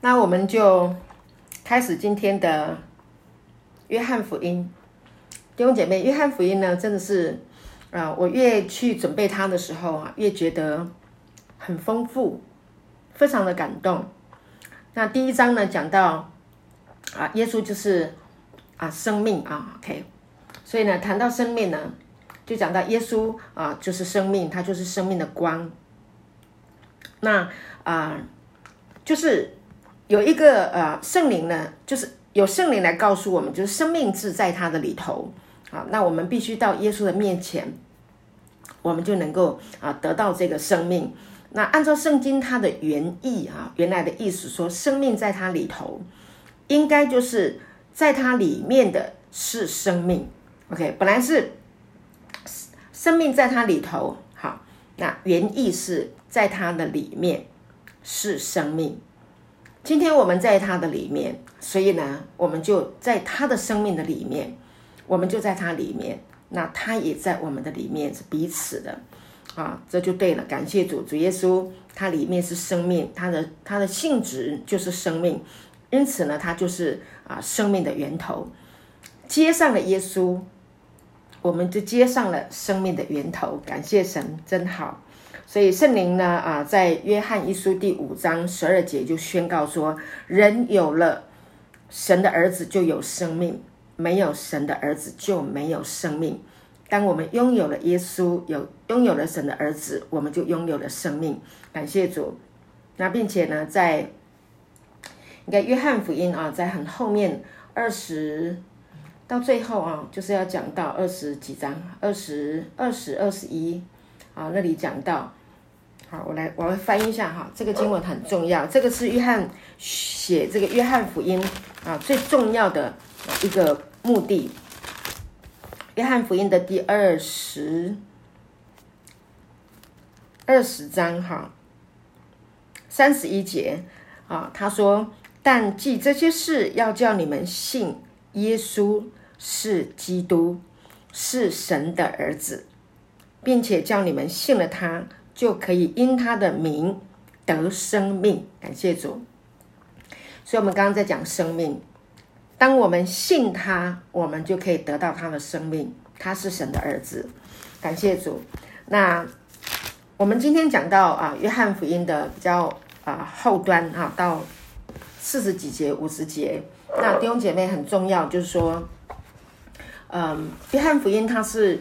那我们就开始今天的约翰福音。弟兄姐妹，约翰福音呢，真的是啊，我越去准备它的时候啊，越觉得很丰富，非常的感动。那第一章呢，讲到啊，耶稣就是啊生命啊，OK。所以呢，谈到生命呢，就讲到耶稣啊，就是生命，他就是生命的光。那啊，就是有一个呃圣灵呢，就是有圣灵来告诉我们，就是生命是在他的里头啊。那我们必须到耶稣的面前，我们就能够啊得到这个生命。那按照圣经它的原意啊，原来的意思说，生命在它里头，应该就是在它里面的是生命。OK，本来是生命在它里头，好，那原意是在它的里面是生命。今天我们在他的里面，所以呢，我们就在他的生命的里面，我们就在他里面，那他也在我们的里面，是彼此的啊，这就对了。感谢主，主耶稣，它里面是生命，它的它的性质就是生命，因此呢，它就是啊生命的源头。接上了耶稣。我们就接上了生命的源头，感谢神，真好。所以圣灵呢，啊，在约翰一书第五章十二节就宣告说：人有了神的儿子就有生命，没有神的儿子就没有生命。当我们拥有了耶稣，有拥有了神的儿子，我们就拥有了生命。感谢主。那并且呢，在应该约翰福音啊，在很后面二十。到最后啊，就是要讲到二十几章，二十二十二十一啊，那里讲到，好，我来我来翻译一下哈，这个经文很重要，这个是约翰写这个约翰福音啊最重要的一个目的。约翰福音的第二十二十章哈，三十一节啊，他说：“但记这些事，要叫你们信耶稣。”是基督，是神的儿子，并且叫你们信了他，就可以因他的名得生命。感谢主。所以，我们刚刚在讲生命。当我们信他，我们就可以得到他的生命。他是神的儿子。感谢主。那我们今天讲到啊，约翰福音的比较啊后端啊，到四十几节、五十节。那弟兄姐妹很重要，就是说。嗯，约翰福音它是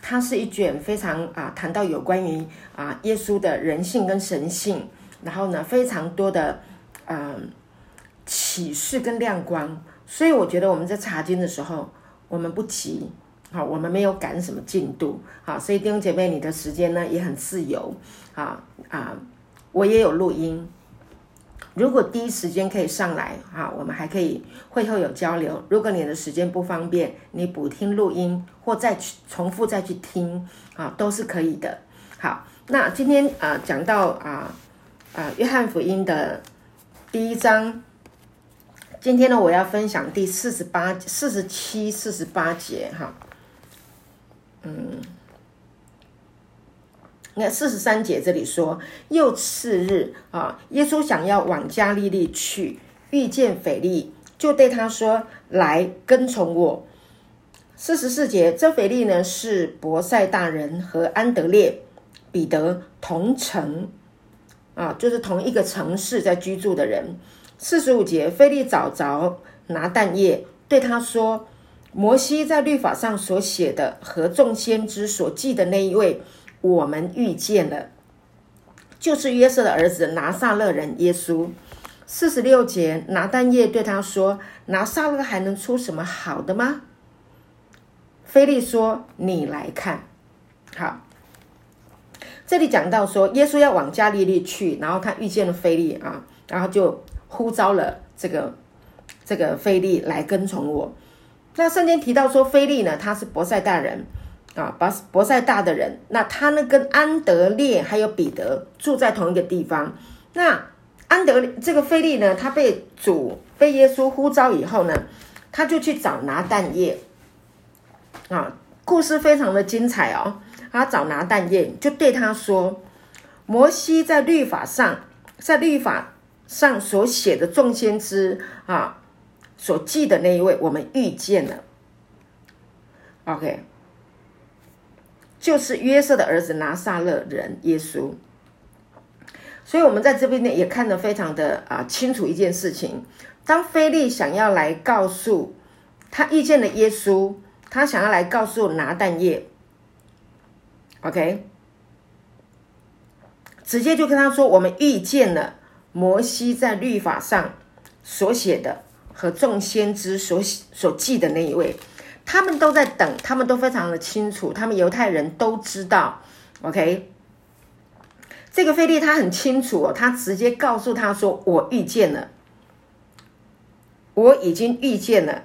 它是一卷非常啊谈到有关于啊耶稣的人性跟神性，然后呢非常多的嗯启示跟亮光，所以我觉得我们在查经的时候，我们不急，好，我们没有赶什么进度，好，所以弟兄姐妹你的时间呢也很自由，啊啊，我也有录音。如果第一时间可以上来哈，我们还可以会后有交流。如果你的时间不方便，你补听录音或再去重复再去听啊，都是可以的。好，那今天啊讲到啊啊约翰福音的第一章，今天呢我要分享第四十八、四十七、四十八节哈，嗯。那四十三节这里说，又次日啊，耶稣想要往加利利去，遇见腓力，就对他说：“来跟从我。”四十四节，这腓力呢是伯赛大人和安德烈、彼得同城啊，就是同一个城市在居住的人。四十五节，腓力找着拿蛋液，对他说：“摩西在律法上所写的和众先知所记的那一位。”我们遇见了，就是约瑟的儿子拿撒勒人耶稣。四十六节，拿丹叶对他说：“拿撒勒还能出什么好的吗？”菲利说：“你来看。”好，这里讲到说，耶稣要往加利利去，然后他遇见了菲利啊，然后就呼召了这个这个菲利来跟从我。那圣经提到说，菲利呢，他是伯赛大人。啊，博博塞大的人，那他呢跟安德烈还有彼得住在同一个地方。那安德这个菲利呢，他被主被耶稣呼召以后呢，他就去找拿蛋液。啊，故事非常的精彩哦。他找拿蛋液，就对他说：摩西在律法上，在律法上所写的众先知啊，所记的那一位，我们遇见了。OK，就是约瑟的儿子拿撒勒人耶稣。所以，我们在这边呢也看得非常的啊清楚一件事情：当菲利想要来告诉他遇见了耶稣，他想要来告诉拿但业，OK，直接就跟他说：“我们遇见了。”摩西在律法上所写的和众先知所所记的那一位，他们都在等，他们都非常的清楚，他们犹太人都知道。OK，这个菲利他很清楚哦，他直接告诉他说：“我遇见了，我已经遇见了。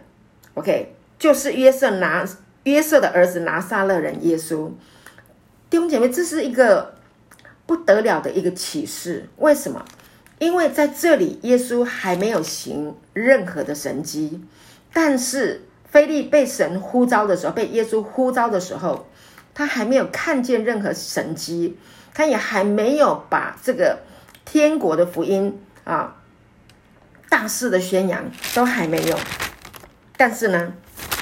”OK，就是约瑟拿约瑟的儿子拿撒勒人耶稣。弟兄姐妹，这是一个不得了的一个启示，为什么？因为在这里，耶稣还没有行任何的神迹，但是菲利被神呼召的时候，被耶稣呼召的时候，他还没有看见任何神迹，他也还没有把这个天国的福音啊大肆的宣扬，都还没有。但是呢，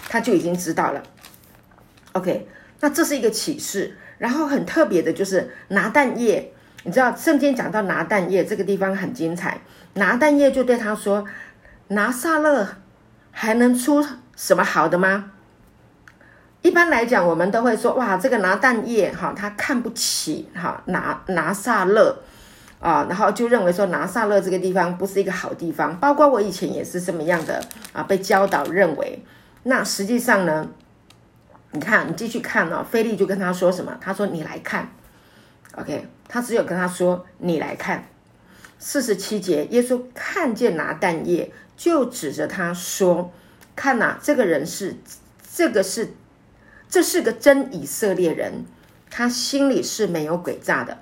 他就已经知道了。OK，那这是一个启示。然后很特别的就是拿蛋液。你知道圣经讲到拿蛋液这个地方很精彩，拿蛋液就对他说：“拿撒勒还能出什么好的吗？”一般来讲，我们都会说：“哇，这个拿蛋液哈，他看不起哈拿拿撒勒啊，然后就认为说拿撒勒这个地方不是一个好地方。”包括我以前也是这么样的啊，被教导认为。那实际上呢，你看你继续看哦，菲利就跟他说什么？他说：“你来看。” OK，他只有跟他说：“你来看。”四十七节，耶稣看见拿蛋液，就指着他说：“看呐，这个人是，这个是，这是个真以色列人，他心里是没有诡诈的。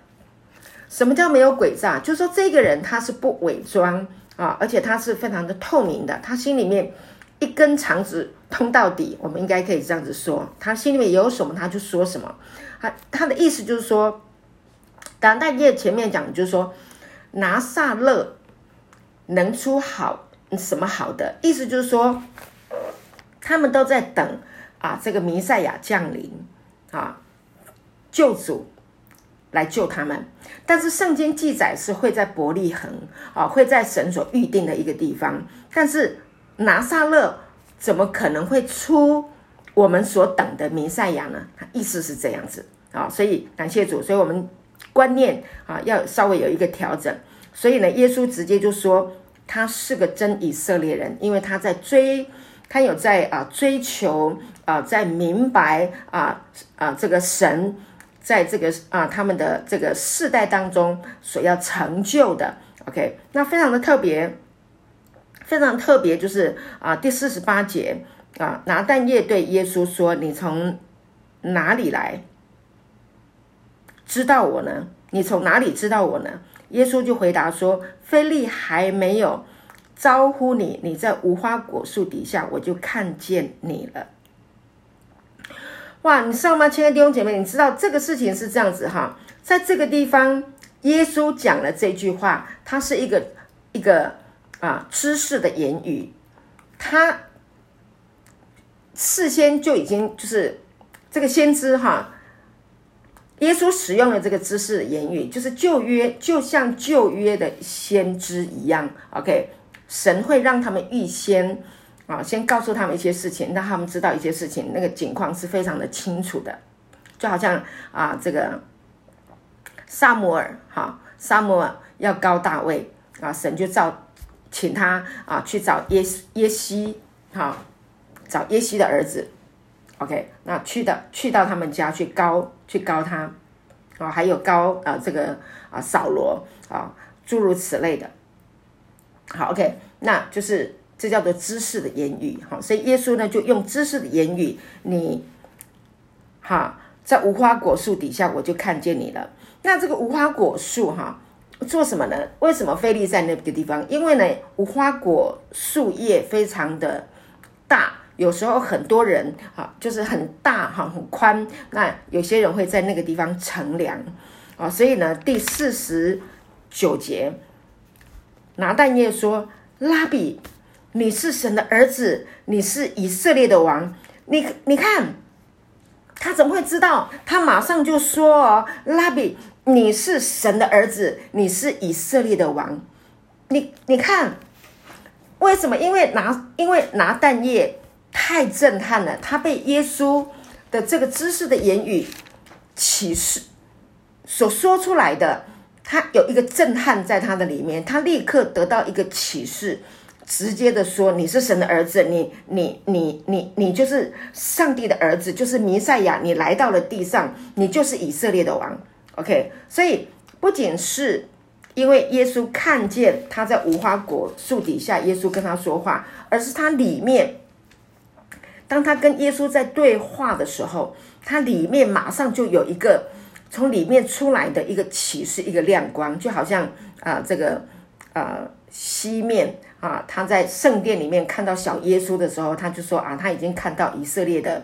什么叫没有诡诈？就是说这个人他是不伪装啊，而且他是非常的透明的，他心里面一根肠子通到底。我们应该可以这样子说，他心里面有什么他就说什么。他他的意思就是说。”当代页前面讲，就是说拿撒勒能出好什么好的意思，就是说他们都在等啊，这个弥赛亚降临啊，救主来救他们。但是圣经记载是会在伯利恒啊，会在神所预定的一个地方。但是拿撒勒怎么可能会出我们所等的弥赛亚呢？意思是这样子啊，所以感谢主，所以我们。观念啊，要稍微有一个调整。所以呢，耶稣直接就说他是个真以色列人，因为他在追，他有在啊追求啊，在明白啊啊这个神在这个啊他们的这个世代当中所要成就的。OK，那非常的特别，非常特别，就是啊第四十八节啊拿但业对耶稣说：“你从哪里来？”知道我呢？你从哪里知道我呢？耶稣就回答说：“菲利还没有招呼你，你在无花果树底下，我就看见你了。”哇，你知道吗，亲爱的弟兄姐妹？你知道这个事情是这样子哈，在这个地方，耶稣讲了这句话，它是一个一个啊知识的言语，他事先就已经就是这个先知哈。耶稣使用了这个知识的言语，就是旧约，就像旧约的先知一样。OK，神会让他们预先啊，先告诉他们一些事情，让他们知道一些事情，那个景况是非常的清楚的。就好像啊，这个萨摩尔哈，萨摩尔要高大卫啊，神就召请他啊去找耶耶西哈，找耶西的儿子。OK，那去到去到他们家去高去高他，啊，还有高啊这个啊扫罗啊诸如此类的，好 OK，那就是这叫做知识的言语哈，所以耶稣呢就用知识的言语，你哈在无花果树底下我就看见你了。那这个无花果树哈做什么呢？为什么菲利在那个地方？因为呢无花果树叶非常的大。有时候很多人哈，就是很大哈，很宽。那有些人会在那个地方乘凉啊，所以呢，第四十九节，拿但业说：“拉比，你是神的儿子，你是以色列的王。你你看，他怎么会知道？他马上就说：‘哦，拉比，你是神的儿子，你是以色列的王。’你你看，为什么？因为拿因为拿但业太震撼了，他被耶稣的这个知识的言语启示所说出来的。”他有一个震撼在他的里面，他立刻得到一个启示，直接的说：“你是神的儿子，你你你你你就是上帝的儿子，就是弥赛亚，你来到了地上，你就是以色列的王。” OK，所以不仅是因为耶稣看见他在无花果树底下，耶稣跟他说话，而是他里面，当他跟耶稣在对话的时候，他里面马上就有一个。从里面出来的一个启示，一个亮光，就好像啊，这个呃西面啊，他在圣殿里面看到小耶稣的时候，他就说啊，他已经看到以色列的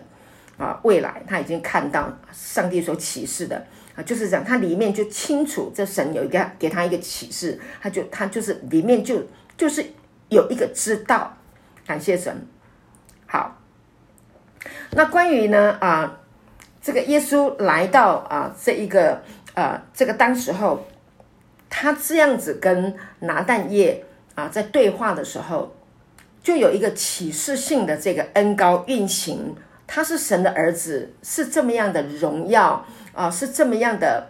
啊未来，他已经看到上帝所启示的啊，就是这样他里面就清楚，这神有一个给他一个启示，他就他就是里面就就是有一个知道，感谢神。好，那关于呢啊。这个耶稣来到啊，这一个呃，这个当时候，他这样子跟拿但业啊在对话的时候，就有一个启示性的这个恩高运行，他是神的儿子，是这么样的荣耀啊，是这么样的，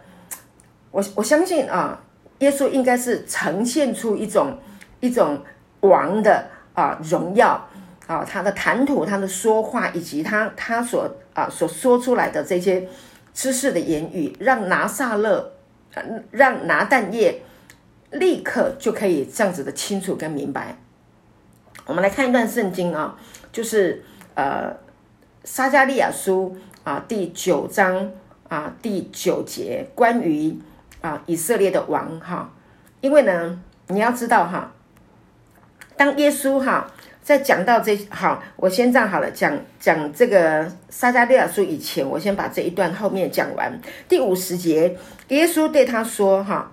我我相信啊，耶稣应该是呈现出一种一种王的啊荣耀。啊，他的谈吐，他的说话，以及他他所啊所说出来的这些知识的言语，让拿撒勒，让拿但业立刻就可以这样子的清楚跟明白。我们来看一段圣经啊，就是呃撒加利亚书啊第九章啊第九节，关于啊以色列的王哈，因为呢你要知道哈，当耶稣哈。在讲到这好，我先这样好了，讲讲这个撒加利亚书以前，我先把这一段后面讲完。第五十节，耶稣对他说：“哈，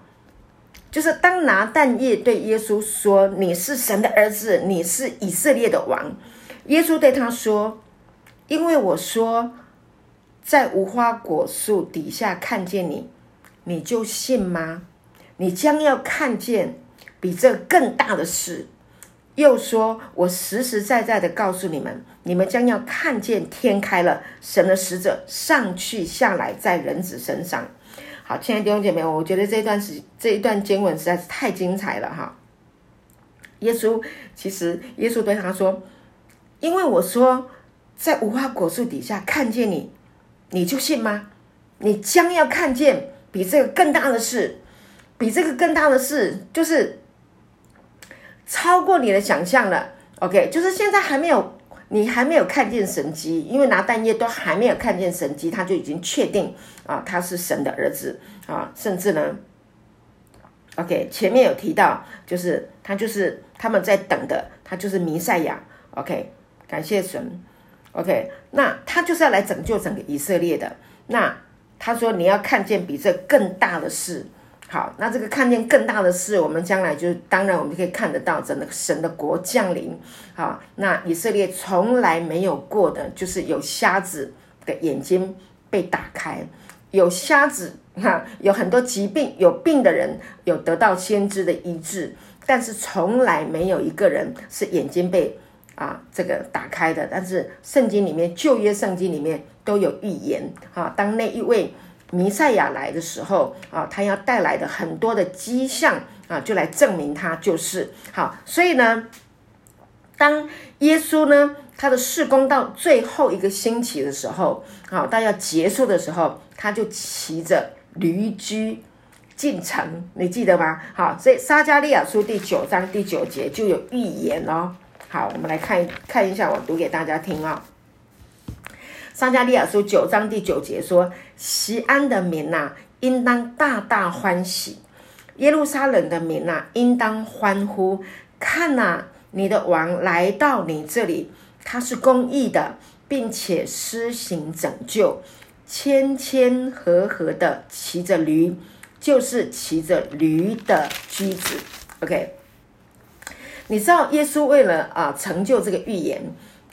就是当拿但业对耶稣说：‘你是神的儿子，你是以色列的王。’耶稣对他说：‘因为我说在无花果树底下看见你，你就信吗？你将要看见比这更大的事。’”又说：“我实实在在的告诉你们，你们将要看见天开了，神的使者上去下来在人子身上。”好，亲爱的弟兄姐妹，我觉得这段时这一段经文实在是太精彩了哈！耶稣其实，耶稣对他说：“因为我说在无花果树底下看见你，你就信吗？你将要看见比这个更大的事，比这个更大的事，就是。”超过你的想象了，OK，就是现在还没有，你还没有看见神迹，因为拿蛋液都还没有看见神迹，他就已经确定啊，他是神的儿子啊，甚至呢，OK，前面有提到，就是他就是他们在等的，他就是弥赛亚，OK，感谢神，OK，那他就是要来拯救整个以色列的，那他说你要看见比这更大的事。好，那这个看见更大的事，我们将来就当然我们就可以看得到，整个神的国降临。好，那以色列从来没有过的，就是有瞎子的眼睛被打开，有瞎子哈，有很多疾病有病的人有得到先知的医治，但是从来没有一个人是眼睛被啊这个打开的。但是圣经里面旧约圣经里面都有预言哈，当那一位。弥赛亚来的时候啊，他要带来的很多的迹象啊，就来证明他就是好。所以呢，当耶稣呢他的事工到最后一个星期的时候，好，到要结束的时候，他就骑着驴驹进城，你记得吗？好，所以撒加利亚书第九章第九节就有预言哦。好，我们来看看一下，我读给大家听啊。撒加利亚书九章第九节说：“西安的民呐，应当大大欢喜；耶路撒冷的民呐，应当欢呼。看呐，你的王来到你这里，他是公义的，并且施行拯救，谦谦和和的骑着驴，就是骑着驴的驹子。” OK，你知道耶稣为了啊成就这个预言，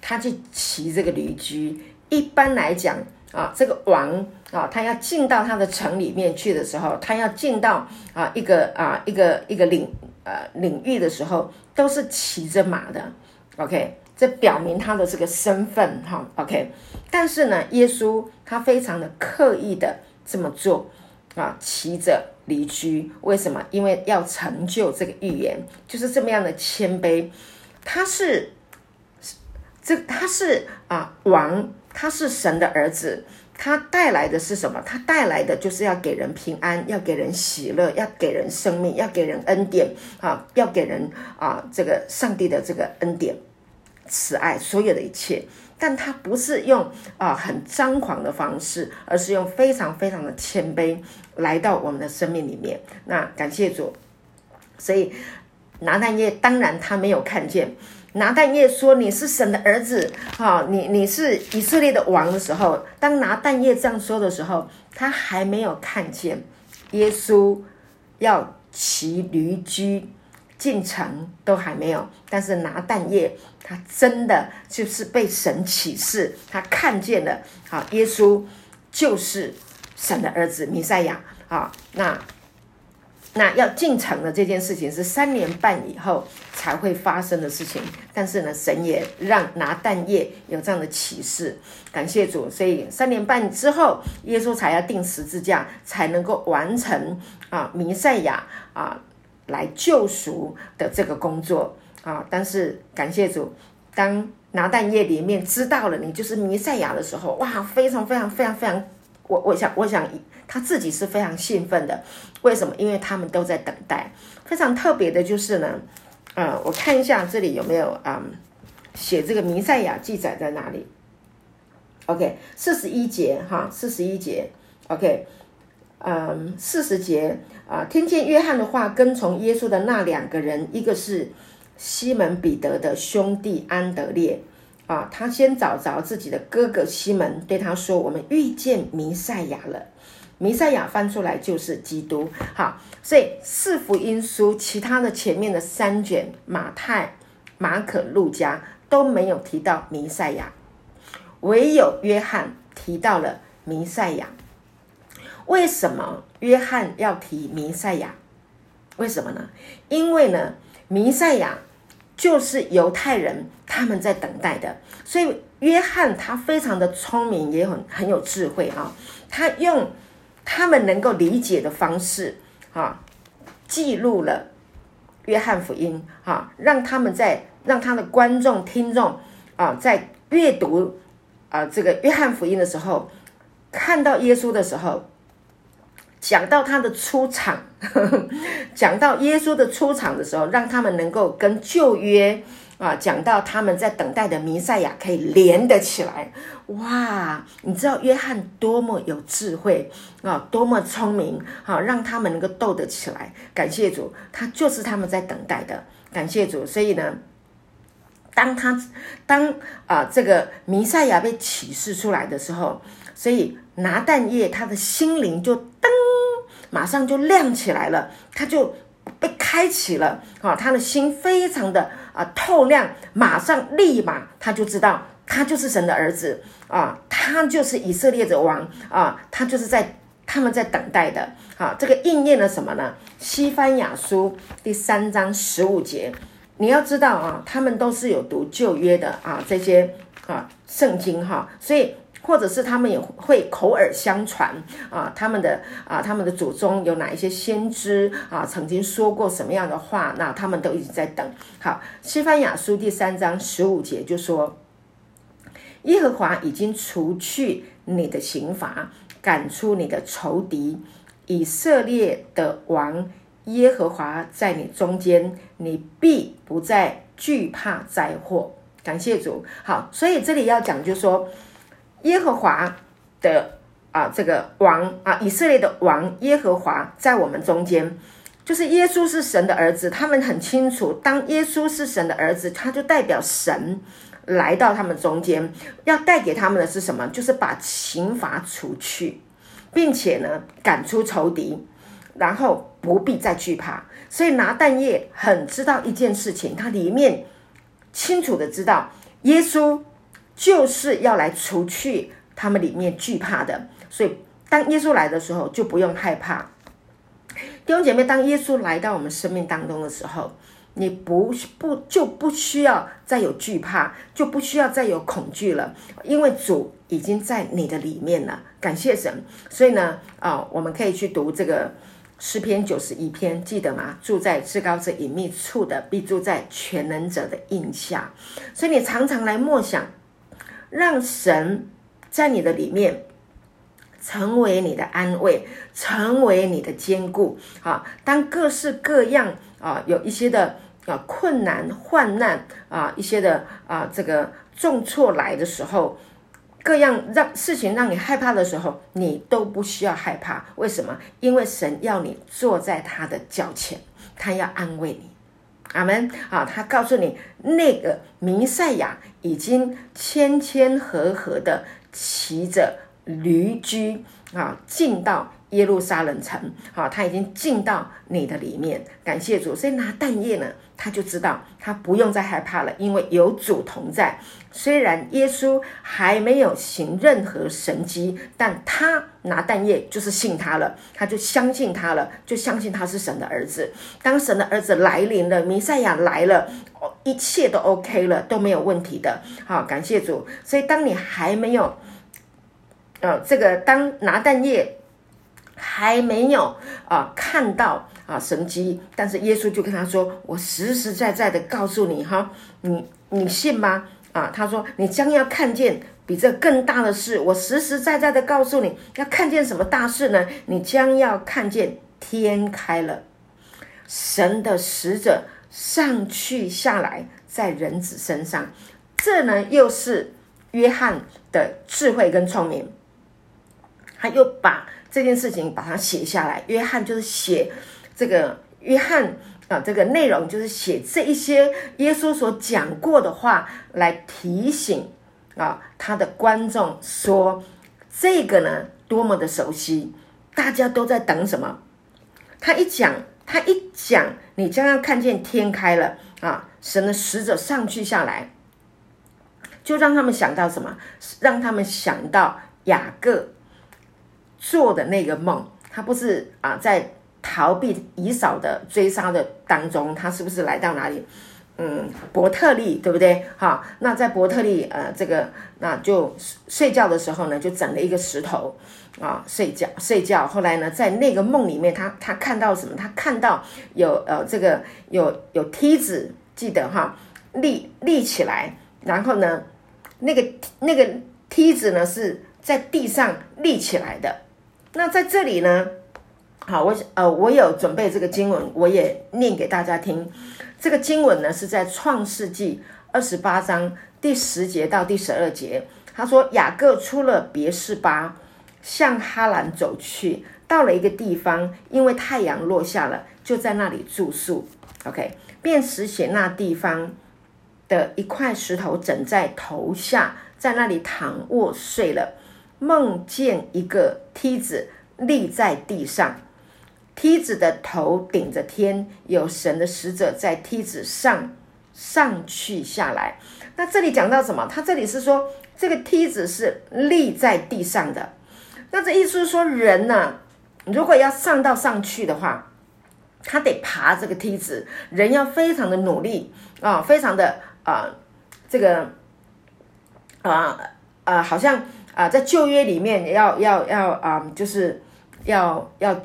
他去骑这个驴驹。一般来讲啊，这个王啊，他要进到他的城里面去的时候，他要进到啊一个啊一个一个领呃领域的时候，都是骑着马的。OK，这表明他的这个身份哈。OK，但是呢，耶稣他非常的刻意的这么做啊，骑着驴驹。为什么？因为要成就这个预言，就是这么样的谦卑。他是这他是啊王。他是神的儿子，他带来的是什么？他带来的就是要给人平安，要给人喜乐，要给人生命，要给人恩典啊，要给人啊这个上帝的这个恩典、慈爱，所有的一切。但他不是用啊很张狂的方式，而是用非常非常的谦卑来到我们的生命里面。那感谢主，所以拿但业当然他没有看见。拿但业说：“你是神的儿子，哈，你你是以色列的王的时候，当拿但业这样说的时候，他还没有看见耶稣要骑驴驹进城，都还没有。但是拿但业他真的就是被神启示，他看见了，好，耶稣就是神的儿子弥赛亚，啊，那。”那要进城的这件事情是三年半以后才会发生的事情，但是呢，神也让拿蛋液有这样的启示，感谢主。所以三年半之后，耶稣才要定十字架，才能够完成啊弥赛亚啊来救赎的这个工作啊。但是感谢主，当拿蛋液里面知道了你就是弥赛亚的时候，哇，非常非常非常非常，我我想我想。他自己是非常兴奋的，为什么？因为他们都在等待。非常特别的就是呢，呃，我看一下这里有没有啊，写这个弥赛亚记载在哪里？OK，四十一节哈，四十一节，OK，嗯，四十节啊，听见约翰的话，跟从耶稣的那两个人，一个是西门彼得的兄弟安德烈啊，他先找着自己的哥哥西门，对他说：“我们遇见弥赛亚了。”弥赛亚翻出来就是基督，好，所以四福音书其他的前面的三卷，马太、马可、路加都没有提到弥赛亚，唯有约翰提到了弥赛亚。为什么约翰要提弥赛亚？为什么呢？因为呢，弥赛亚就是犹太人他们在等待的，所以约翰他非常的聪明，也很很有智慧啊，他用。他们能够理解的方式，啊，记录了约翰福音，啊，让他们在让他的观众听众啊，在阅读啊这个约翰福音的时候，看到耶稣的时候，讲到他的出场，讲到耶稣的出场的时候，让他们能够跟旧约。啊，讲到他们在等待的弥赛亚可以连得起来，哇！你知道约翰多么有智慧啊，多么聪明，好让他们能够斗得起来。感谢主，他就是他们在等待的。感谢主，所以呢，当他当啊这个弥赛亚被启示出来的时候，所以拿蛋液他的心灵就噔，马上就亮起来了，他就被开启了，啊，他的心非常的。啊，透亮，马上立马他就知道，他就是神的儿子啊，他就是以色列的王啊，他就是在他们在等待的啊。这个应验了什么呢？西番雅书第三章十五节，你要知道啊，他们都是有读旧约的啊，这些啊圣经哈，所以。或者是他们也会口耳相传啊，他们的啊，他们的祖宗有哪一些先知啊，曾经说过什么样的话？那他们都一直在等。好，西番雅书第三章十五节就说：耶和华已经除去你的刑罚，赶出你的仇敌，以色列的王耶和华在你中间，你必不再惧怕灾祸。感谢主。好，所以这里要讲，就是说。耶和华的啊，这个王啊，以色列的王耶和华在我们中间，就是耶稣是神的儿子。他们很清楚，当耶稣是神的儿子，他就代表神来到他们中间，要带给他们的是什么？就是把刑罚除去，并且呢，赶出仇敌，然后不必再惧怕。所以拿蛋液很知道一件事情，他里面清楚的知道，耶稣就是要来除去他们里面惧怕的。所以当耶稣来的时候，就不用害怕。弟兄姐妹，当耶稣来到我们生命当中的时候，你不不就不需要再有惧怕，就不需要再有恐惧了，因为主已经在你的里面了。感谢神。所以呢，啊，我们可以去读这个诗篇九十一篇，记得吗？住在至高者隐秘处的，必住在全能者的印下。所以你常常来默想，让神在你的里面。成为你的安慰，成为你的坚固啊！当各式各样啊，有一些的啊困难、患难啊，一些的啊这个重挫来的时候，各样让事情让你害怕的时候，你都不需要害怕。为什么？因为神要你坐在他的脚前，他要安慰你。阿门啊！他告诉你，那个弥赛亚已经谦谦和和的骑着。驴驹啊，进到耶路撒冷城，好，他已经进到你的里面。感谢主，所以拿蛋液呢，他就知道他不用再害怕了，因为有主同在。虽然耶稣还没有行任何神迹，但他拿蛋液就是信他了，他就相信他了，就相信他是神的儿子。当神的儿子来临了，弥赛亚来了，一切都 OK 了，都没有问题的。好，感谢主。所以当你还没有。呃，这个当拿蛋液还没有啊看到啊神迹，但是耶稣就跟他说：“我实实在在的告诉你哈，你你信吗？啊，他说你将要看见比这更大的事。我实实在在的告诉你要看见什么大事呢？你将要看见天开了，神的使者上去下来在人子身上。这呢又是约翰的智慧跟聪明。”他又把这件事情把它写下来。约翰就是写这个约翰啊，这个内容就是写这一些耶稣所讲过的话，来提醒啊他的观众说，这个呢多么的熟悉，大家都在等什么？他一讲，他一讲，你将要看见天开了啊，神的使者上去下来，就让他们想到什么？让他们想到雅各。做的那个梦，他不是啊，在逃避以扫的追杀的当中，他是不是来到哪里？嗯，伯特利，对不对？哈，那在伯特利，呃，这个那就睡觉的时候呢，就整了一个石头啊，睡觉睡觉。后来呢，在那个梦里面，他他看到什么？他看到有呃，这个有有梯子，记得哈，立立起来，然后呢，那个那个梯子呢是在地上立起来的。那在这里呢，好，我呃，我有准备这个经文，我也念给大家听。这个经文呢是在创世纪二十八章第十节到第十二节。他说，雅各出了别是巴，向哈兰走去，到了一个地方，因为太阳落下了，就在那里住宿。OK，便拾写那地方的一块石头枕在头下，在那里躺卧睡了。梦见一个梯子立在地上，梯子的头顶着天，有神的使者在梯子上上去下来。那这里讲到什么？他这里是说这个梯子是立在地上的。那这意思是说，人呢，如果要上到上去的话，他得爬这个梯子，人要非常的努力啊，非常的啊，这个啊啊，好像。啊，在旧约里面要要要啊，就是要要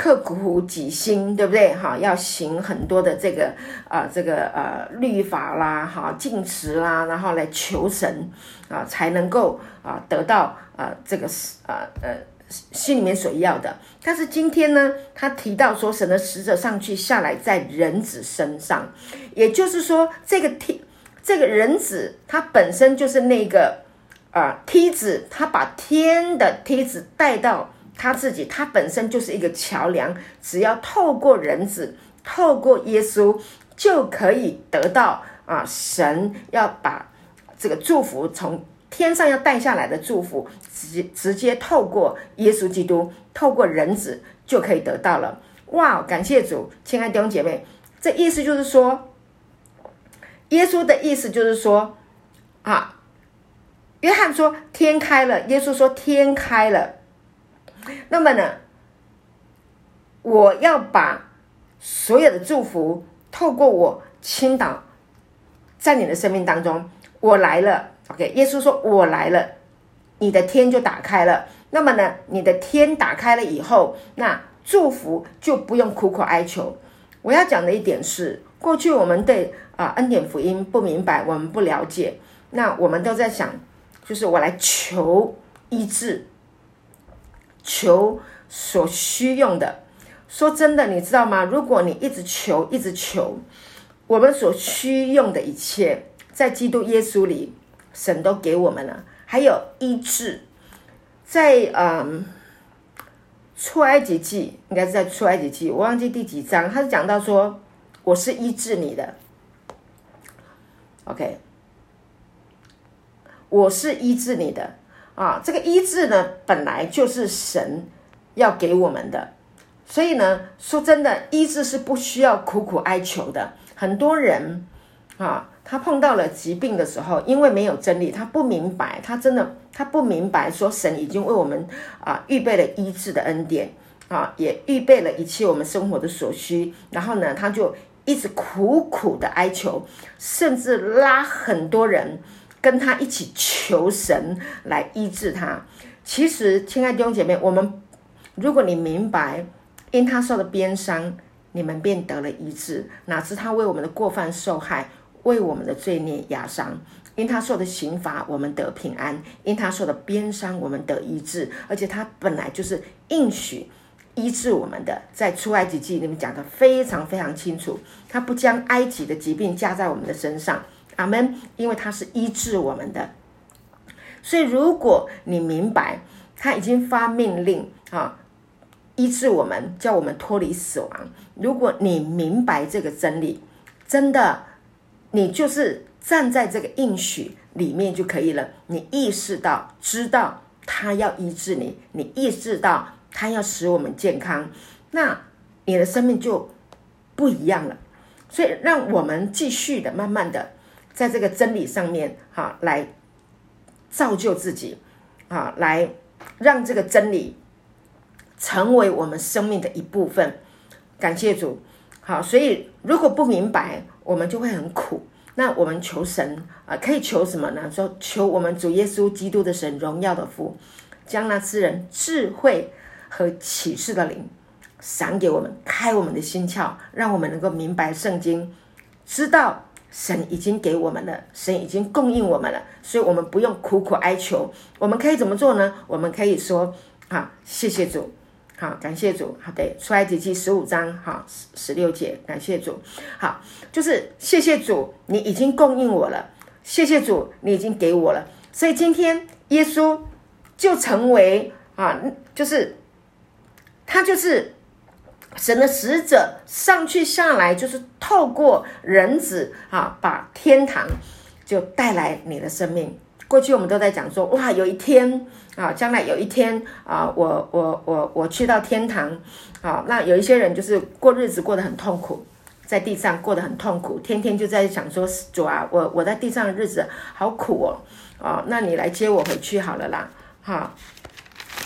刻苦己心，对不对？哈，要行很多的这个啊，这个呃律法啦，哈，禁词啦，然后来求神啊，才能够啊得到啊这个啊呃心里面所要的。但是今天呢，他提到说，神的使者上去下来在人子身上，也就是说，这个梯这个人子他本身就是那个。啊，梯子，他把天的梯子带到他自己，他本身就是一个桥梁，只要透过人子，透过耶稣，就可以得到啊，神要把这个祝福从天上要带下来的祝福，直直接透过耶稣基督，透过人子就可以得到了。哇，感谢主，亲爱的弟兄姐妹，这意思就是说，耶稣的意思就是说，啊，约翰说天开了，耶稣说天开了，那么呢，我要把所有的祝福透过我倾倒在你的生命当中，我来了，OK，耶稣说我来了，你的天就打开了，那么呢，你的天打开了以后，那。祝福就不用苦苦哀求。我要讲的一点是，过去我们对啊恩典福音不明白，我们不了解，那我们都在想，就是我来求医治，求所需用的。说真的，你知道吗？如果你一直求，一直求，我们所需用的一切，在基督耶稣里，神都给我们了，还有医治，在嗯。出埃及记应该是在出埃及记，我忘记第几章，他是讲到说我是医治你的，OK，我是医治你的啊，这个医治呢本来就是神要给我们的，所以呢说真的，医治是不需要苦苦哀求的，很多人啊。他碰到了疾病的时候，因为没有真理，他不明白，他真的他不明白，说神已经为我们啊预备了医治的恩典啊，也预备了一切我们生活的所需。然后呢，他就一直苦苦的哀求，甚至拉很多人跟他一起求神来医治他。其实，亲爱的弟兄姐妹，我们如果你明白，因他受的鞭伤，你们便得了医治，哪知他为我们的过犯受害。为我们的罪孽压伤，因他受的刑罚，我们得平安；因他受的鞭伤，我们得医治。而且他本来就是应许医治我们的，在出埃及记里面讲的非常非常清楚，他不将埃及的疾病加在我们的身上。阿门。因为他是医治我们的，所以如果你明白，他已经发命令啊，医治我们，叫我们脱离死亡。如果你明白这个真理，真的。你就是站在这个应许里面就可以了。你意识到、知道他要医治你，你意识到他要使我们健康，那你的生命就不一样了。所以，让我们继续的、慢慢的在这个真理上面，哈，来造就自己，啊，来让这个真理成为我们生命的一部分。感谢主。好，所以如果不明白，我们就会很苦。那我们求神啊，可以求什么呢？说求我们主耶稣基督的神荣耀的福，将那赐人智慧和启示的灵赏给我们，开我们的心窍，让我们能够明白圣经，知道神已经给我们了，神已经供应我们了，所以我们不用苦苦哀求。我们可以怎么做呢？我们可以说啊，谢谢主。好，感谢主。好的，出埃及记十五章，好十十六节，感谢主。好，就是谢谢主，你已经供应我了。谢谢主，你已经给我了。所以今天耶稣就成为啊，就是他就是神的使者，上去下来，就是透过人子啊，把天堂就带来你的生命。过去我们都在讲说，哇，有一天啊，将来有一天啊，我我我我去到天堂，啊，那有一些人就是过日子过得很痛苦，在地上过得很痛苦，天天就在想说，主啊，我我在地上的日子好苦哦，啊，那你来接我回去好了啦，哈，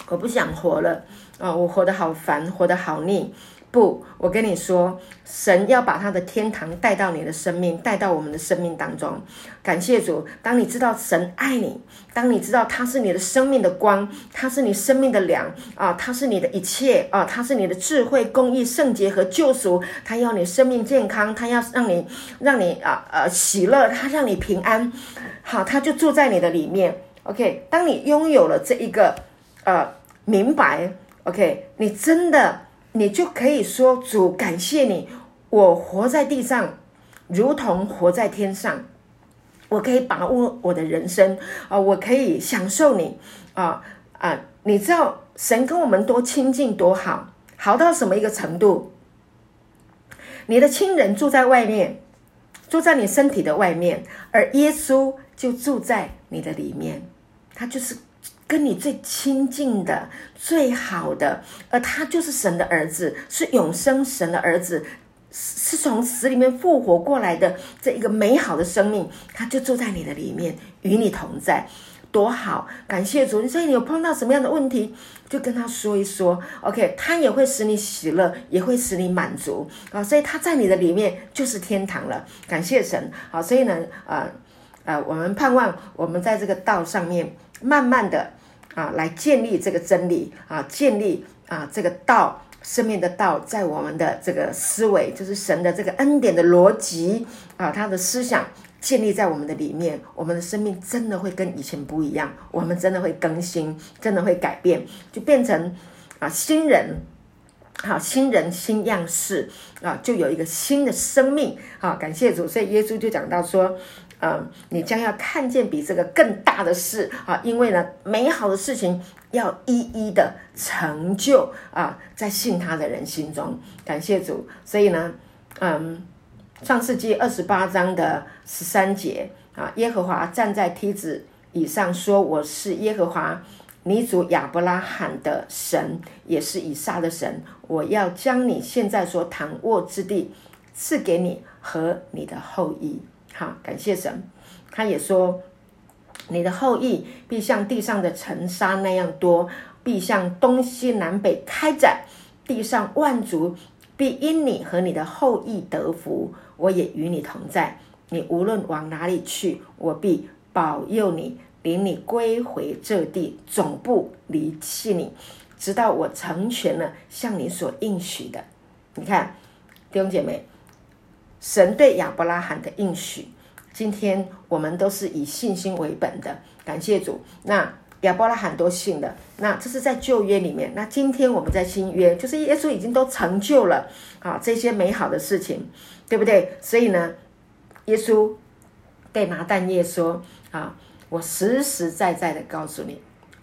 我不想活了，啊，我活得好烦，活得好腻。不，我跟你说，神要把他的天堂带到你的生命，带到我们的生命当中。感谢主，当你知道神爱你，当你知道他是你的生命的光，他是你生命的粮啊，他是你的一切啊，他是你的智慧、公义、圣洁和救赎。他要你生命健康，他要让你让你啊呃喜乐，他让你平安。好，他就住在你的里面。OK，当你拥有了这一个呃明白，OK，你真的。你就可以说主感谢你，我活在地上，如同活在天上。我可以把握我的人生啊，我可以享受你啊啊！你知道神跟我们多亲近多好，好到什么一个程度？你的亲人住在外面，住在你身体的外面，而耶稣就住在你的里面，他就是。跟你最亲近的、最好的，而他就是神的儿子，是永生神的儿子，是从死里面复活过来的这一个美好的生命，他就住在你的里面，与你同在。多好，感谢主！所以你有碰到什么样的问题，就跟他说一说。OK，他也会使你喜乐，也会使你满足啊！所以他在你的里面就是天堂了。感谢神！好，所以呢，呃呃，我们盼望我们在这个道上面，慢慢的啊，来建立这个真理啊，建立啊这个道生命的道，在我们的这个思维，就是神的这个恩典的逻辑啊，他的思想。建立在我们的里面，我们的生命真的会跟以前不一样，我们真的会更新，真的会改变，就变成啊新人，好新人新样式啊，就有一个新的生命好，感谢主，所以耶稣就讲到说，嗯，你将要看见比这个更大的事啊，因为呢，美好的事情要一一的成就啊，在信他的人心中，感谢主，所以呢，嗯。创世纪二十八章的十三节啊，耶和华站在梯子以上说：“我是耶和华，你主亚伯拉罕的神，也是以撒的神。我要将你现在所躺卧之地赐给你和你的后裔。”好，感谢神。他也说：“你的后裔必像地上的尘沙那样多，必向东西南北开展，地上万族必因你和你的后裔得福。”我也与你同在，你无论往哪里去，我必保佑你，领你归回这地，总不离弃你，直到我成全了向你所应许的。你看，弟兄姐妹，神对亚伯拉罕的应许，今天我们都是以信心为本的，感谢主。那亚伯拉罕都信的，那这是在旧约里面。那今天我们在新约，就是耶稣已经都成就了啊这些美好的事情。对不对？所以呢，耶稣对拿但业说：“啊，我实实在在的告诉你，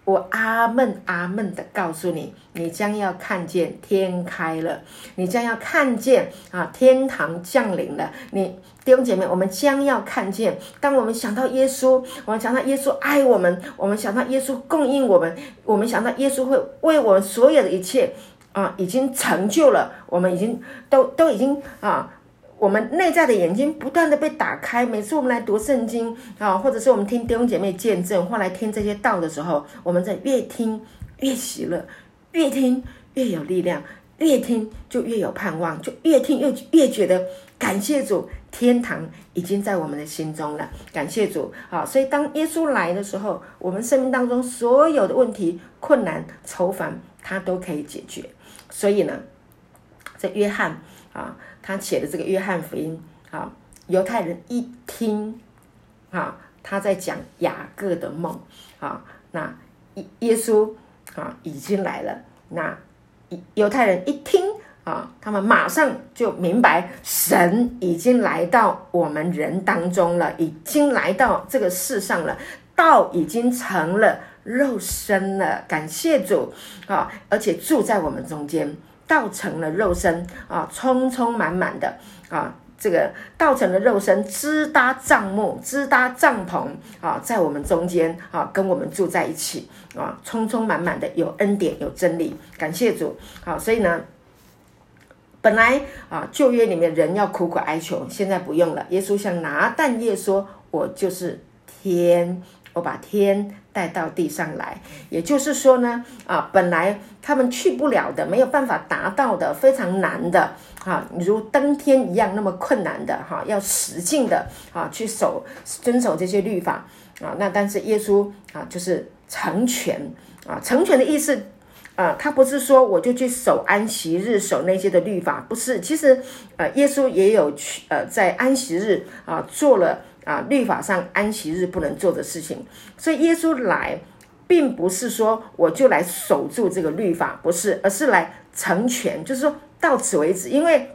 我阿门阿门的告诉你，你将要看见天开了，你将要看见啊，天堂降临了。你弟兄姐妹，我们将要看见。当我们想到耶稣，我们想到耶稣爱我们，我们想到耶稣供应我们，我们想到耶稣会为我们所有的一切啊，已经成就了。我们已经都都已经啊。”我们内在的眼睛不断的被打开，每次我们来读圣经啊，或者是我们听弟兄姐妹见证，或来听这些道的时候，我们在越听越喜乐，越听越有力量，越听就越有盼望，就越听越越觉得感谢主，天堂已经在我们的心中了，感谢主啊！所以当耶稣来的时候，我们生命当中所有的问题、困难、愁烦，他都可以解决。所以呢，在约翰啊。他写的这个约翰福音，啊，犹太人一听，啊，他在讲雅各的梦，啊，那耶耶稣啊已经来了，那犹太人一听，啊，他们马上就明白神已经来到我们人当中了，已经来到这个世上了，道已经成了肉身了，感谢主啊，而且住在我们中间。道成了肉身啊，充充满满的啊，这个道成了肉身，支搭帐幕，支搭帐篷啊，在我们中间啊，跟我们住在一起啊，充充满满的有恩典，有真理，感谢主。好，所以呢，本来啊，旧约里面人要苦苦哀求，现在不用了。耶稣像拿但业说：“我就是天。”我把天带到地上来，也就是说呢，啊，本来他们去不了的，没有办法达到的，非常难的，啊，如登天一样那么困难的，哈，要使劲的啊去守遵守这些律法啊，那但是耶稣啊，就是成全啊，成全的意思啊，他不是说我就去守安息日，守那些的律法，不是，其实呃，耶稣也有去呃，在安息日啊做了。啊，律法上安息日不能做的事情，所以耶稣来，并不是说我就来守住这个律法，不是，而是来成全，就是说到此为止。因为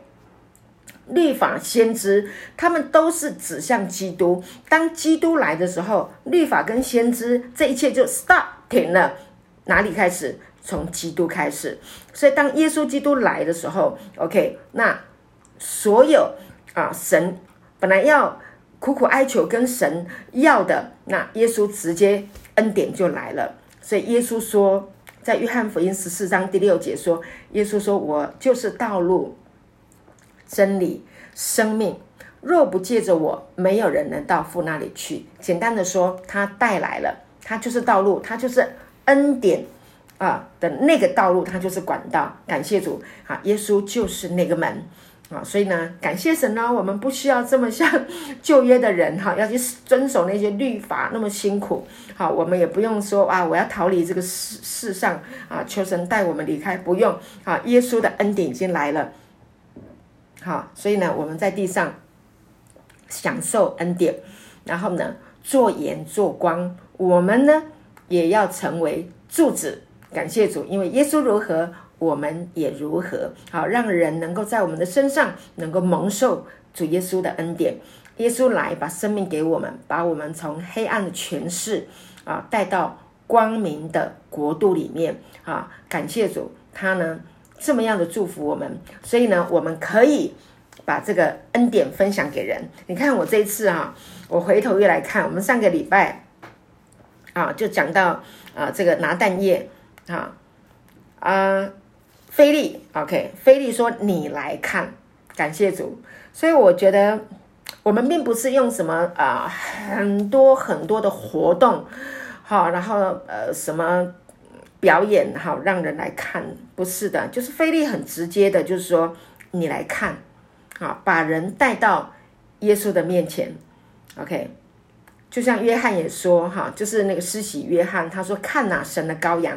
律法先知他们都是指向基督，当基督来的时候，律法跟先知这一切就 stop 停了。哪里开始？从基督开始。所以当耶稣基督来的时候，OK，那所有啊，神本来要。苦苦哀求跟神要的，那耶稣直接恩典就来了。所以耶稣说，在约翰福音十四章第六节说，耶稣说：“我就是道路、真理、生命。若不借着我，没有人能到父那里去。”简单的说，他带来了，他就是道路，他就是恩典啊的那个道路，他就是管道。感谢主啊，耶稣就是那个门。啊，所以呢，感谢神呢，我们不需要这么像 旧约的人哈，要去遵守那些律法那么辛苦。好，我们也不用说啊，我要逃离这个世世上啊，求神带我们离开，不用。啊，耶稣的恩典已经来了。好，所以呢，我们在地上享受恩典，然后呢，做盐做光，我们呢也要成为柱子。感谢主，因为耶稣如何。我们也如何好让人能够在我们的身上能够蒙受主耶稣的恩典？耶稣来把生命给我们，把我们从黑暗的权势啊带到光明的国度里面啊！感谢主，他呢这么样的祝福我们，所以呢我们可以把这个恩典分享给人。你看我这一次啊，我回头又来看，我们上个礼拜啊就讲到啊这个拿蛋液啊啊。菲利，OK，菲利说：“你来看，感谢主。”所以我觉得我们并不是用什么啊很多很多的活动，好，然后呃什么表演好让人来看，不是的，就是菲利很直接的，就是说你来看，好，把人带到耶稣的面前，OK，就像约翰也说哈，就是那个施洗约翰他说：“看哪，神的羔羊。”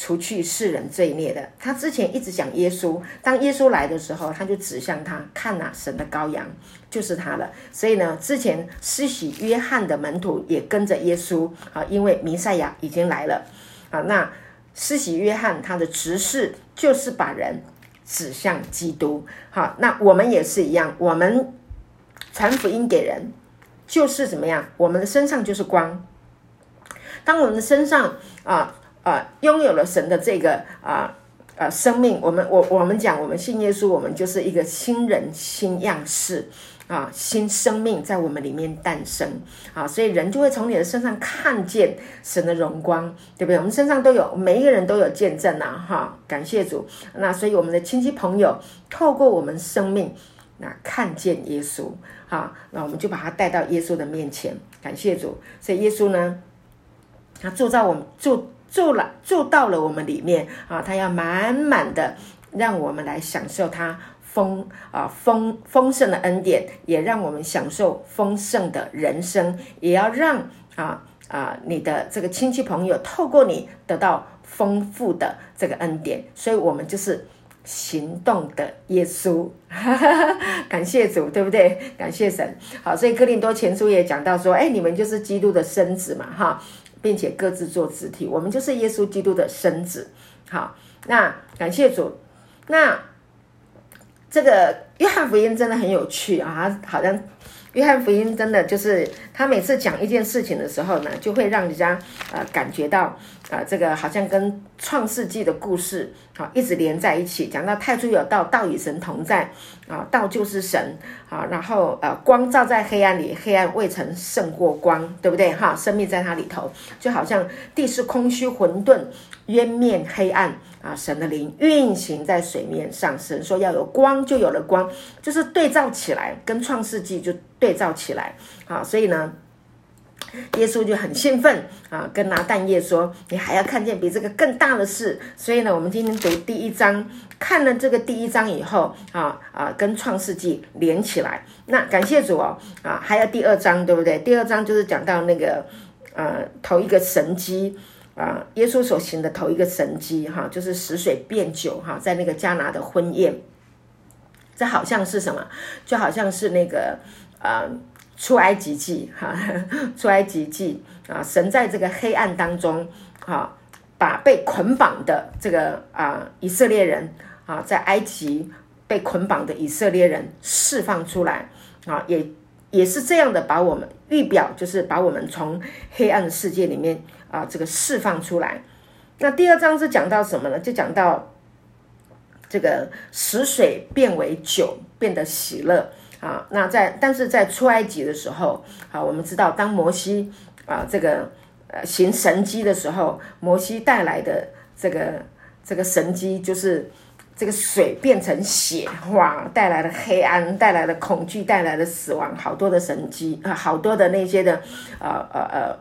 除去世人罪孽的，他之前一直讲耶稣。当耶稣来的时候，他就指向他，看呐，神的羔羊就是他了。所以呢，之前施洗约翰的门徒也跟着耶稣啊，因为弥赛亚已经来了啊。那施洗约翰他的执事就是把人指向基督。好，那我们也是一样，我们传福音给人就是怎么样？我们的身上就是光。当我们的身上啊。啊，拥有了神的这个啊啊生命，我们我我们讲，我们信耶稣，我们就是一个新人新样式啊，新生命在我们里面诞生啊，所以人就会从你的身上看见神的荣光，对不对？我们身上都有，每一个人都有见证呐，哈，感谢主。那所以我们的亲戚朋友透过我们生命，那看见耶稣，哈，那我们就把他带到耶稣的面前，感谢主。所以耶稣呢，他住在我们住。住了，住到了我们里面啊！他要满满的让我们来享受他丰啊丰丰盛的恩典，也让我们享受丰盛的人生，也要让啊啊你的这个亲戚朋友透过你得到丰富的这个恩典。所以，我们就是行动的耶稣，感谢主，对不对？感谢神。好，所以哥林多前书也讲到说，哎，你们就是基督的身子嘛，哈。并且各自做肢体，我们就是耶稣基督的身子。好，那感谢主。那这个约翰福音真的很有趣啊，好像约翰福音真的就是他每次讲一件事情的时候呢，就会让人家呃感觉到啊，这个好像跟创世纪的故事啊一直连在一起。讲到太初有道，道与神同在啊，道就是神。啊，然后呃，光照在黑暗里，黑暗未曾胜过光，对不对？哈，生命在它里头，就好像地是空虚混沌，渊面黑暗啊。神的灵运行在水面上，神说要有光，就有了光，就是对照起来，跟创世纪就对照起来。啊，所以呢。耶稣就很兴奋啊，跟拿蛋液说：“你还要看见比这个更大的事。”所以呢，我们今天读第一章，看了这个第一章以后啊啊，跟创世纪连起来。那感谢主哦啊，还有第二章，对不对？第二章就是讲到那个呃头一个神机啊，耶稣所行的头一个神迹哈，就是使水变酒哈，在那个加拿的婚宴，这好像是什么？就好像是那个啊。出埃及记，哈，出埃及记啊，神在这个黑暗当中，啊，把被捆绑的这个啊以色列人啊，在埃及被捆绑的以色列人释放出来，啊，也也是这样的，把我们预表就是把我们从黑暗的世界里面啊这个释放出来。那第二章是讲到什么呢？就讲到这个使水变为酒，变得喜乐。啊，那在但是在出埃及的时候，啊，我们知道当摩西啊这个呃行神迹的时候，摩西带来的这个这个神迹就是这个水变成血，哇，带来了黑暗，带来了恐惧，带来了死亡，好多的神迹啊，好多的那些的呃呃呃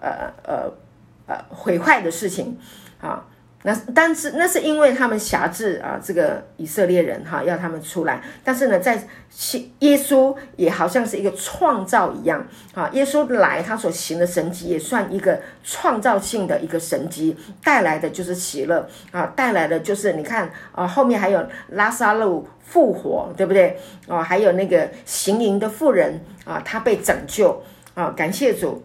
呃呃呃毁坏的事情啊。那但是那是因为他们辖制啊，这个以色列人哈，要他们出来。但是呢，在耶稣也好像是一个创造一样啊，耶稣来他所行的神迹也算一个创造性的一个神迹，带来的就是喜乐啊，带来的就是你看啊，后面还有拉萨路复活，对不对？哦，还有那个行淫的妇人啊，他被拯救啊，感谢主。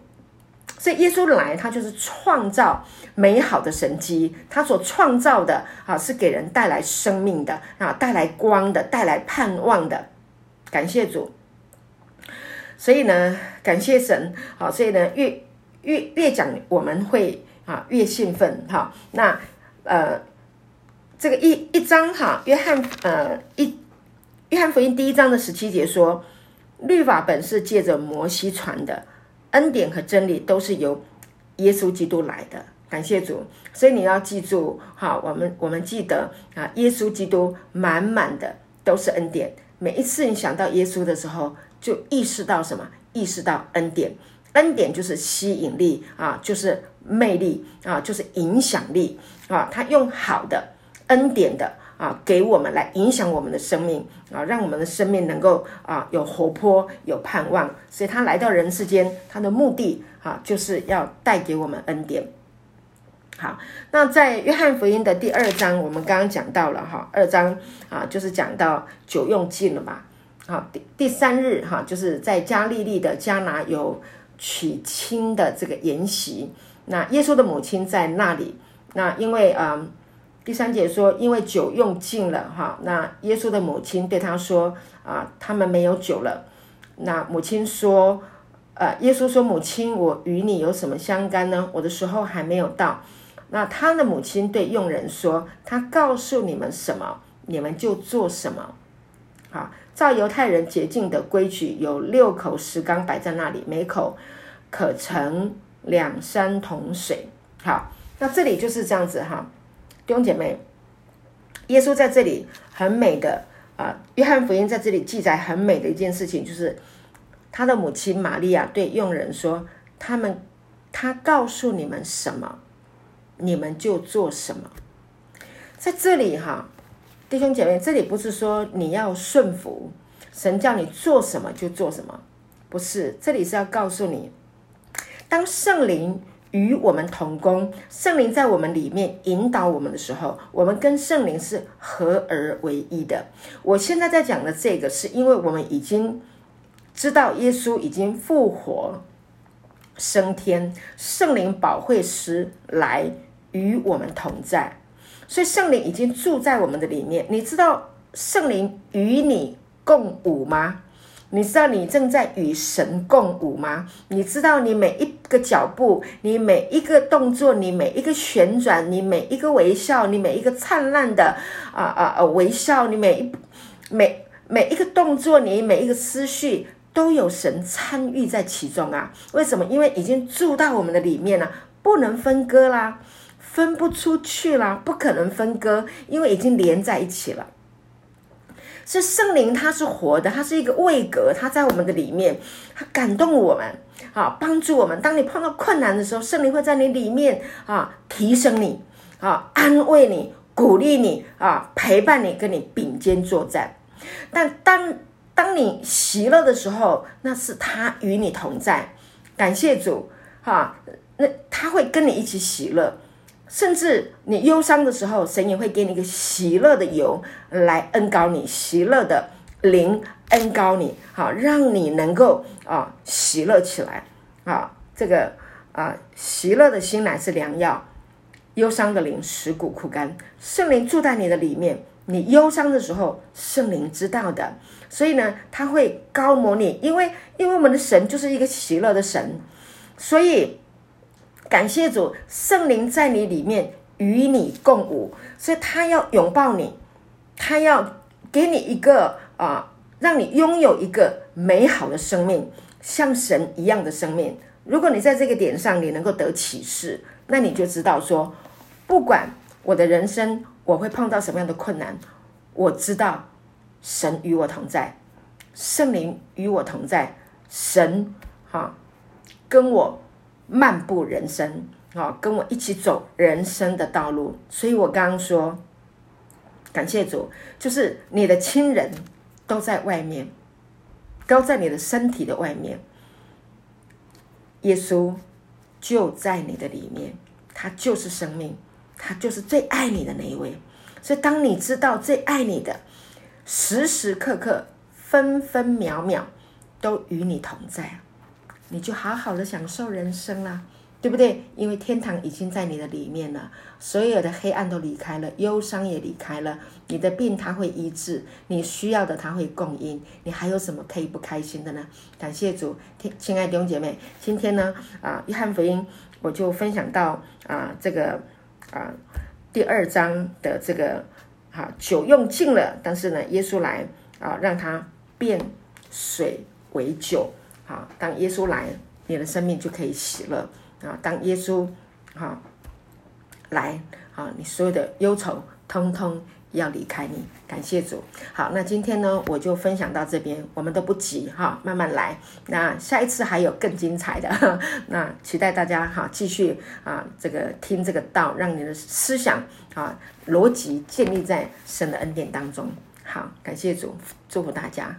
所以耶稣来，他就是创造美好的神迹，他所创造的啊，是给人带来生命的啊，带来光的，带来盼望的。感谢主。所以呢，感谢神。好，所以呢，越越越讲，我们会啊越兴奋。哈，那呃，这个一一章哈，约翰呃一约翰福音第一章的十七节说，律法本是借着摩西传的。恩典和真理都是由耶稣基督来的，感谢主。所以你要记住，哈，我们我们记得啊，耶稣基督满满的都是恩典。每一次你想到耶稣的时候，就意识到什么？意识到恩典。恩典就是吸引力啊，就是魅力啊，就是影响力啊。他用好的恩典的。啊，给我们来影响我们的生命啊，让我们的生命能够啊有活泼、有盼望。所以他来到人世间，他的目的啊，就是要带给我们恩典。好，那在约翰福音的第二章，我们刚刚讲到了哈，二章啊，就是讲到酒用尽了嘛。好，第第三日哈，就是在加利利的加拿有娶亲的这个筵席，那耶稣的母亲在那里。那因为啊。第三节说，因为酒用尽了，哈，那耶稣的母亲对他说，啊，他们没有酒了。那母亲说，呃，耶稣说，母亲，我与你有什么相干呢？我的时候还没有到。那他的母亲对佣人说，他告诉你们什么，你们就做什么。好，照犹太人洁净的规矩，有六口石缸摆在那里，每口可盛两三桶水。好，那这里就是这样子哈。弟兄姐妹，耶稣在这里很美的啊，约翰福音在这里记载很美的一件事情，就是他的母亲玛利亚对佣人说：“他们，他告诉你们什么，你们就做什么。”在这里哈，弟兄姐妹，这里不是说你要顺服神叫你做什么就做什么，不是，这里是要告诉你，当圣灵。与我们同工，圣灵在我们里面引导我们的时候，我们跟圣灵是合而为一的。我现在在讲的这个，是因为我们已经知道耶稣已经复活升天，圣灵保惠师来与我们同在，所以圣灵已经住在我们的里面。你知道圣灵与你共舞吗？你知道你正在与神共舞吗？你知道你每一个脚步，你每一个动作，你每一个旋转，你每一个微笑，你每一个灿烂的啊啊啊微笑，你每一每每一个动作，你每一个思绪都有神参与在其中啊？为什么？因为已经住到我们的里面了，不能分割啦，分不出去啦，不可能分割，因为已经连在一起了。是圣灵，它是活的，它是一个位格，它在我们的里面，它感动我们，啊，帮助我们。当你碰到困难的时候，圣灵会在你里面啊，提升你，啊，安慰你，鼓励你，啊，陪伴你，跟你并肩作战。但当当你喜乐的时候，那是他与你同在，感谢主，哈，那他会跟你一起喜乐。甚至你忧伤的时候，神也会给你一个喜乐的油来恩高你，喜乐的灵恩高你，好，让你能够啊喜乐起来啊。这个啊喜乐的心乃是良药，忧伤的灵使骨枯干。圣灵住在你的里面，你忧伤的时候，圣灵知道的，所以呢，他会高摩你，因为因为我们的神就是一个喜乐的神，所以。感谢主，圣灵在你里面与你共舞，所以他要拥抱你，他要给你一个啊，让你拥有一个美好的生命，像神一样的生命。如果你在这个点上你能够得启示，那你就知道说，不管我的人生我会碰到什么样的困难，我知道神与我同在，圣灵与我同在，神哈跟我漫步人生，啊，跟我一起走人生的道路。所以我刚刚说，感谢主，就是你的亲人都在外面，都在你的身体的外面。耶稣就在你的里面，他就是生命，他就是最爱你的那一位。所以，当你知道最爱你的，时时刻刻、分分秒秒都与你同在，你就好好的享受人生啦。对不对？因为天堂已经在你的里面了，所有的黑暗都离开了，忧伤也离开了，你的病他会医治，你需要的他会供应，你还有什么可以不开心的呢？感谢主，亲亲爱的弟兄姐妹，今天呢，啊，约翰福音我就分享到啊这个啊第二章的这个啊酒用尽了，但是呢，耶稣来啊让他变水为酒，啊，当耶稣来，你的生命就可以喜乐。啊，当耶稣哈来啊，你所有的忧愁通通要离开你，感谢主。好，那今天呢，我就分享到这边，我们都不急哈，慢慢来。那下一次还有更精彩的，那期待大家哈继续啊这个听这个道，让你的思想啊逻辑建立在神的恩典当中。好，感谢主，祝福大家。